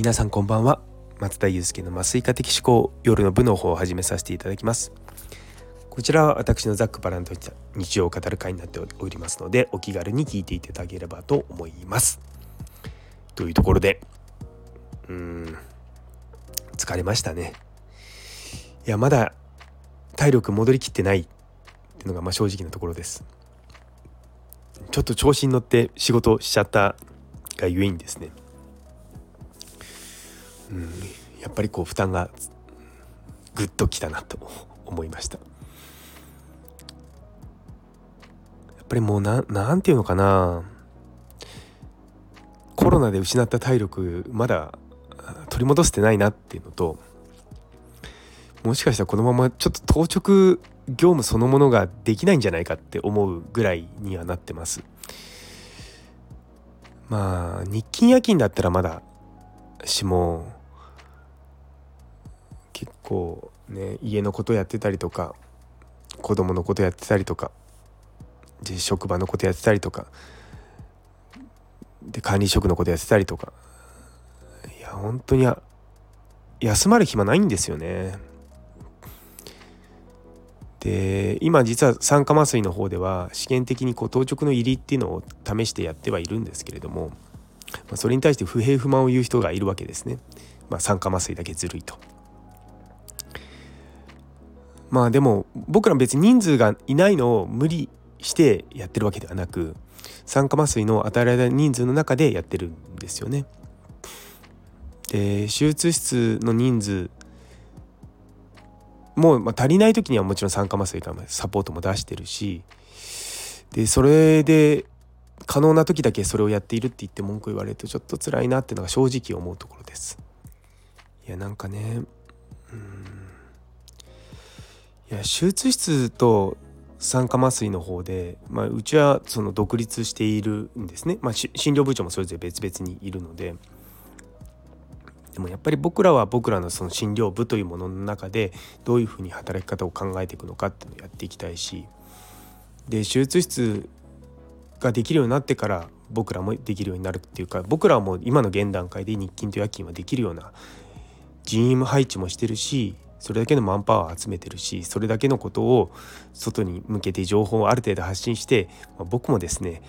皆さんこんばんは。松田祐介の麻酔科的思考夜の部の方を始めさせていただきます。こちらは私のざっくばらんとした日常を語る会になっておりますのでお気軽に聞いていただければと思います。というところでうーん疲れましたね。いやまだ体力戻りきってないっていうのがまあ正直なところです。ちょっと調子に乗って仕事しちゃったがゆえにですね。うん。やっぱりこう負担がぐっときたなと 思いました。やっぱりもうななんていうのかな。コロナで失った体力まだ取り戻せてないなっていうのともしかしたらこのままちょっと当直業務そのものができないんじゃないかって思うぐらいにはなってます。まあ日勤夜勤だったらまだしも結構ね家のことやってたりとか子供のことやってたりとかで職場のことやってたりとかで管理職のことやってたりとかいや本当に休まる暇ないんですよね。で今実は酸化麻酔の方では試験的にこう当直の入りっていうのを試してやってはいるんですけれども、まあ、それに対して不平不満を言う人がいるわけですね。まあ、酸化麻酔だけずるいと。まあでも僕ら別に人数がいないのを無理してやってるわけではなく酸化麻酔の与えられた人数の中でやってるんですよね。で手術室の人数もう、ま、足りない時にはもちろん酸化麻酔からサポートも出してるしでそれで可能な時だけそれをやっているって言って文句言われるとちょっと辛いなっていうのが正直思うところです。いやなんかねうんいや手術室と酸化麻酔の方で、まあ、うちはその独立しているんですね、まあ、診療部長もそれぞれ別々にいるので。でもやっぱり僕らは僕らのその診療部というものの中でどういうふうに働き方を考えていくのかっていうのをやっていきたいし。で手術室ができるようになってから僕らもできるようになるっていうか僕らはもう今の現段階で日勤と夜勤はできるような人員配置もしてるしそれだけのマンパワーを集めてるしそれだけのことを外に向けて情報をある程度発信して、まあ、僕もですね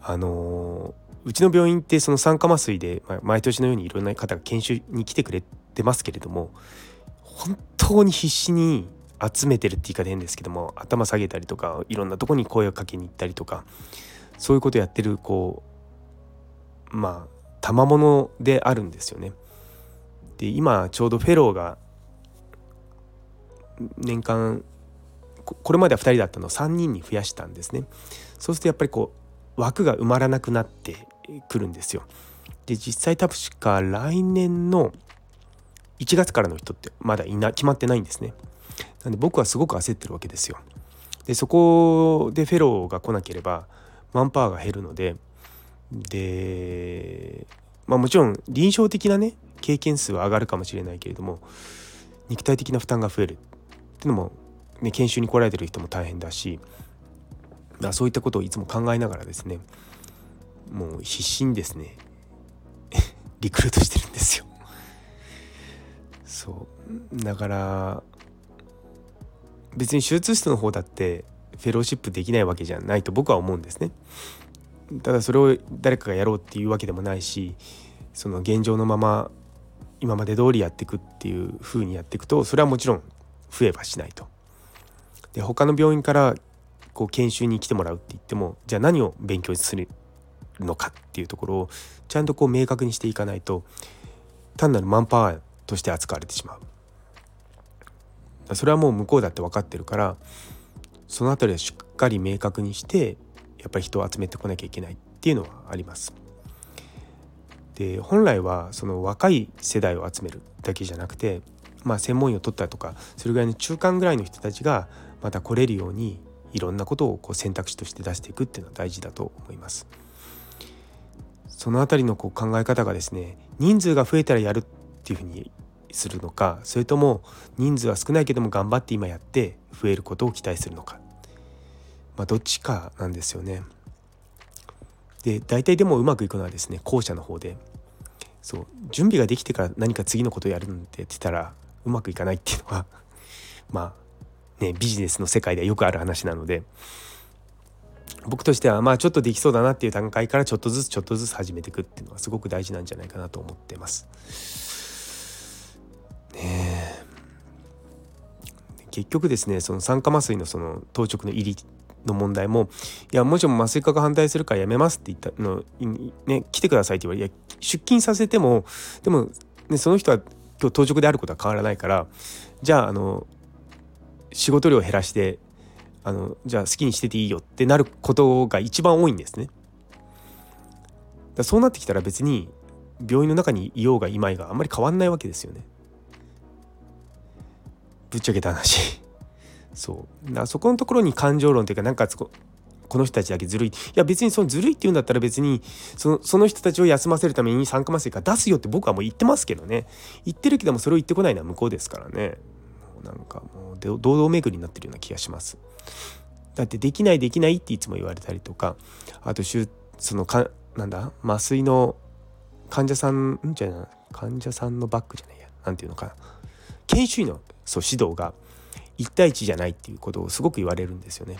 あのーうちの病院ってその酸化麻酔で、毎年のようにいろんな方が研修に来てくれてますけれども本当に必死に集めてるって言い方変ですけども頭下げたりとかいろんなとこに声をかけに行ったりとかそういうことやってるこうまあ賜物であるんですよね。で今ちょうどフェローが年間これまでは2人だったのを3人に増やしたんですね。そうするとやっぱりこう枠が埋まらなくなってくるんですよ。で実際確か来年の1月からの人ってまだいな決まってないんですね。なんで僕はすごく焦ってるわけですよ。でそこでフェローが来なければマンパワーが減るのででまあもちろん臨床的なね経験数は上がるかもしれないけれども肉体的な負担が増えるっていうのも、ね、研修に来られてる人も大変だしだそういったことをいつも考えながらですねもう必死にですね リクルートしてるんですよ。そう。だから別に手術室の方だってフェローシップできないわけじゃないと僕は思うんですね。ただそれを誰かがやろうっていうわけでもないしその現状のまま今まで通りやっていくっていう風にやっていくとそれはもちろん増えはしないと。で他の病院からこう研修に来てもらうって言ってもじゃあ何を勉強するのかっていうところをちゃんとこう明確にしていかないと単なるマンパワーとして扱われてしまうそれはもう向こうだって分かってるからその辺りはしっかり明確にしてやっぱり人を集めてこなきゃいけないっていうのはあります。で本来はその若い世代を集めるだけじゃなくて、まあ、専門医を取ったりとかそれぐらいの中間ぐらいの人たちがまた来れるようにいろんなことをこう選択肢として出していくっていうのは大事だと思います。その辺りのこう考え方がですね人数が増えたらやるっていうふうにするのかそれとも人数は少ないけども頑張って今やって増えることを期待するのか、まあ、どっちかなんですよね。で大体でもうまくいくのはですね後者の方でそう準備ができてから何か次のことをやるんて言ってたらうまくいかないっていうのは まあねビジネスの世界ではよくある話なので僕としてはまあちょっとできそうだなっていう段階からちょっとずつちょっとずつ始めていくっていうのはすごく大事なんじゃないかなと思ってます。ね結局ですねその酸化麻酔のその当直の入りの問題もいやもちろん麻酔科が反対するからやめますって言ったのね来てくださいって言われいや出勤させてもでも、ね、その人は今日当直であることは変わらないからじゃああの仕事量減らしてあのじゃあ好きにしてていいよってなることが一番多いんですね。だそうなってきたら別に病院の中にいようがいまいがあんまり変わんないわけですよね。ぶっちゃけた話。そうだそこのところに感情論というかなんかこの人たちだけずるい。いや別にそのずるいって言うんだったら別にそのその人たちを休ませるために酸化麻酔から出すよって僕はもう言ってますけどね。言ってるけどもそれを言ってこないのは向こうですからね。もうなんかもう堂々巡りになってるような気がします。だってできないできないっていつも言われたりとかあとそのかなんだ？麻酔の患者さんん？じゃない患者さんのバッグじゃないや。なんていうのかな。研修医のそう指導が1対1じゃないっていうことをすごく言われるんですよね。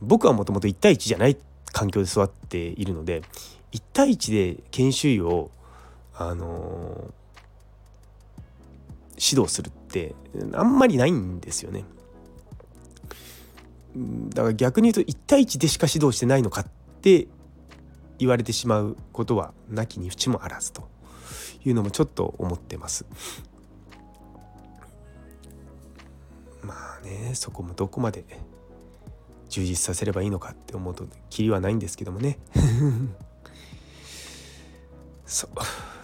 僕はもともと1対1じゃない環境で育っているので1対1で研修医をあのー、指導するってあんまりないんですよね。だから逆に言うと1対1でしか指導してないのかって言われてしまうことはなきに淵もあらずというのもちょっと思ってます。まあねそこもどこまで充実させればいいのかって思うときりはないんですけどもね そう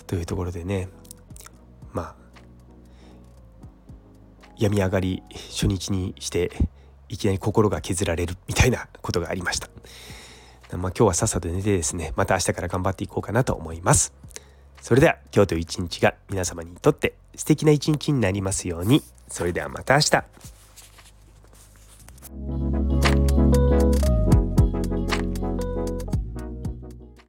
というところでねまあ病み上がり初日にしていきなり心が削られるみたいなことがありました。まあ、今日はさっさと寝てですねまた明日から頑張っていこうかなと思います。それでは今日という一日が皆様にとって素敵な一日になりますように。それではまた明日。